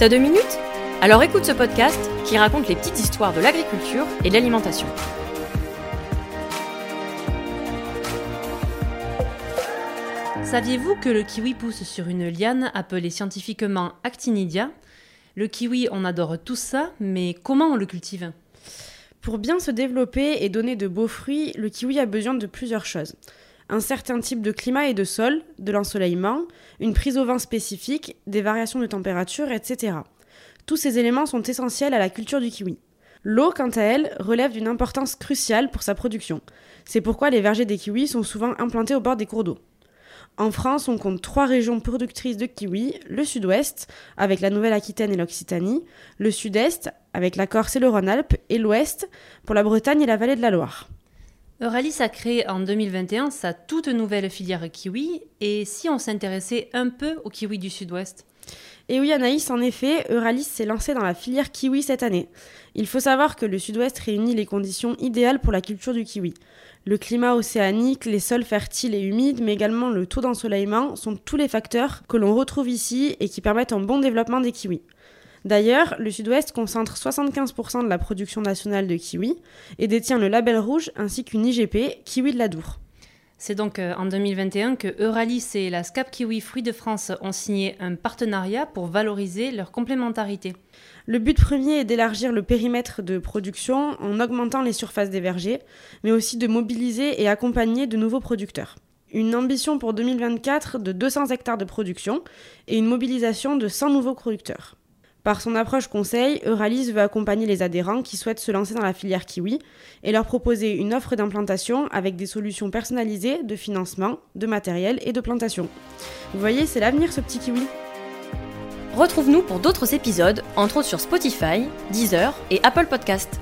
T'as deux minutes? Alors écoute ce podcast qui raconte les petites histoires de l'agriculture et de l'alimentation. Saviez-vous que le kiwi pousse sur une liane appelée scientifiquement Actinidia? Le kiwi, on adore tout ça, mais comment on le cultive? Pour bien se développer et donner de beaux fruits, le kiwi a besoin de plusieurs choses. Un certain type de climat et de sol, de l'ensoleillement, une prise au vent spécifique, des variations de température, etc. Tous ces éléments sont essentiels à la culture du kiwi. L'eau, quant à elle, relève d'une importance cruciale pour sa production. C'est pourquoi les vergers des kiwis sont souvent implantés au bord des cours d'eau. En France, on compte trois régions productrices de kiwis, le sud-ouest, avec la Nouvelle-Aquitaine et l'Occitanie, le sud-est, avec la Corse et le Rhône-Alpes, et l'ouest, pour la Bretagne et la vallée de la Loire. Euralis a créé en 2021 sa toute nouvelle filière kiwi, et si on s'intéressait un peu au kiwi du sud-ouest? Et oui, Anaïs, en effet, Euralis s'est lancé dans la filière kiwi cette année. Il faut savoir que le sud-ouest réunit les conditions idéales pour la culture du kiwi. Le climat océanique, les sols fertiles et humides, mais également le taux d'ensoleillement sont tous les facteurs que l'on retrouve ici et qui permettent un bon développement des kiwis. D'ailleurs, le Sud-Ouest concentre 75% de la production nationale de kiwi et détient le label rouge ainsi qu'une IGP, Kiwi de la Dour. C'est donc euh, en 2021 que Euralis et la SCAP Kiwi Fruits de France ont signé un partenariat pour valoriser leur complémentarité. Le but premier est d'élargir le périmètre de production en augmentant les surfaces des vergers, mais aussi de mobiliser et accompagner de nouveaux producteurs. Une ambition pour 2024 de 200 hectares de production et une mobilisation de 100 nouveaux producteurs. Par son approche conseil, Euralis veut accompagner les adhérents qui souhaitent se lancer dans la filière kiwi et leur proposer une offre d'implantation avec des solutions personnalisées de financement, de matériel et de plantation. Vous voyez, c'est l'avenir ce petit kiwi. Retrouve-nous pour d'autres épisodes, entre autres sur Spotify, Deezer et Apple Podcast.